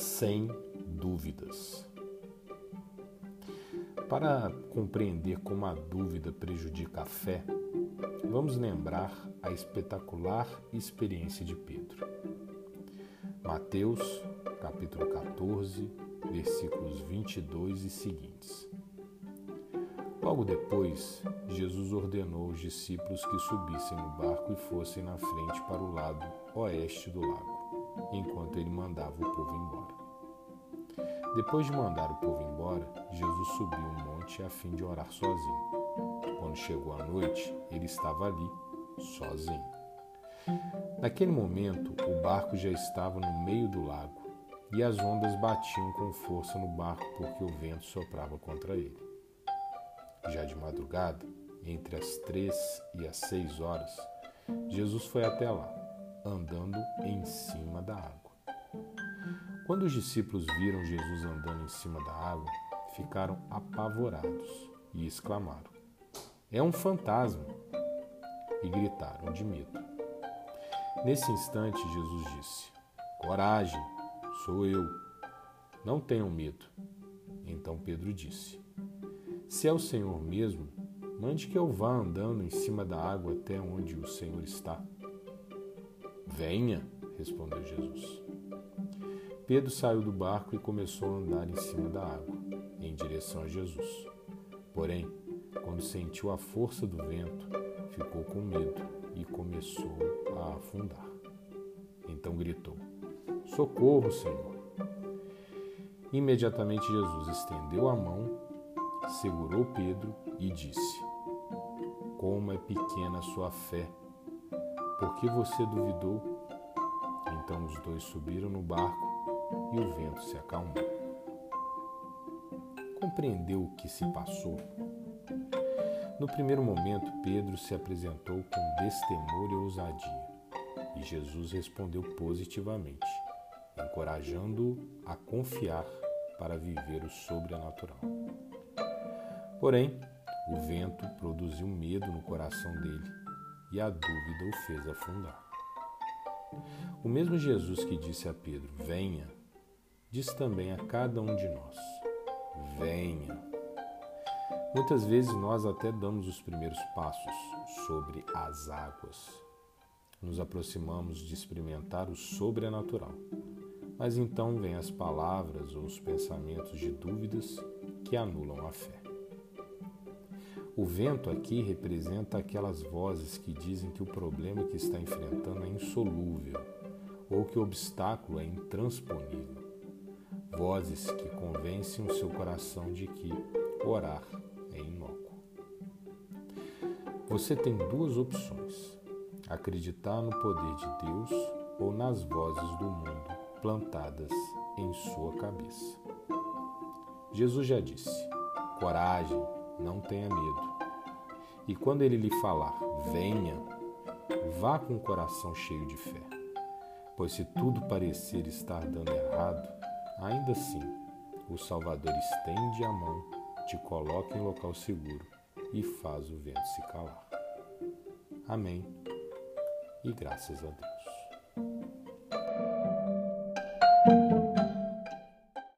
sem dúvidas. Para compreender como a dúvida prejudica a fé, vamos lembrar a espetacular experiência de Pedro. Mateus, capítulo 14, versículos 22 e seguintes. Logo depois, Jesus ordenou aos discípulos que subissem no barco e fossem na frente para o lado oeste do lago, enquanto ele mandava o povo embora. Depois de mandar o povo embora, Jesus subiu um monte a fim de orar sozinho. Quando chegou a noite, ele estava ali, sozinho. Naquele momento, o barco já estava no meio do lago e as ondas batiam com força no barco porque o vento soprava contra ele. Já de madrugada, entre as três e as seis horas, Jesus foi até lá, andando em cima da água. Quando os discípulos viram Jesus andando em cima da água, ficaram apavorados e exclamaram: É um fantasma! E gritaram de medo. Nesse instante, Jesus disse: Coragem, sou eu. Não tenham medo. Então Pedro disse: Se é o Senhor mesmo, mande que eu vá andando em cima da água até onde o Senhor está. Venha, respondeu Jesus. Pedro saiu do barco e começou a andar em cima da água, em direção a Jesus. Porém, quando sentiu a força do vento, ficou com medo e começou a afundar. Então gritou: Socorro, Senhor! Imediatamente Jesus estendeu a mão, segurou Pedro e disse: Como é pequena a sua fé! Por que você duvidou? Então os dois subiram no barco e o vento se acalmou. Compreendeu o que se passou? No primeiro momento, Pedro se apresentou com destemor e ousadia, e Jesus respondeu positivamente, encorajando-o a confiar para viver o sobrenatural. Porém, o vento produziu medo no coração dele e a dúvida o fez afundar. O mesmo Jesus que disse a Pedro: Venha, diz também a cada um de nós: venha. Muitas vezes nós até damos os primeiros passos sobre as águas. Nos aproximamos de experimentar o sobrenatural. Mas então vêm as palavras ou os pensamentos de dúvidas que anulam a fé. O vento aqui representa aquelas vozes que dizem que o problema que está enfrentando é insolúvel ou que o obstáculo é intransponível vozes que convencem o seu coração de que orar é inócuo. Você tem duas opções: acreditar no poder de Deus ou nas vozes do mundo plantadas em sua cabeça. Jesus já disse: coragem, não tenha medo. E quando ele lhe falar, venha, vá com o coração cheio de fé. Pois se tudo parecer estar dando errado, Ainda assim, o Salvador estende a mão, te coloca em local seguro e faz o vento se calar. Amém. E graças a Deus.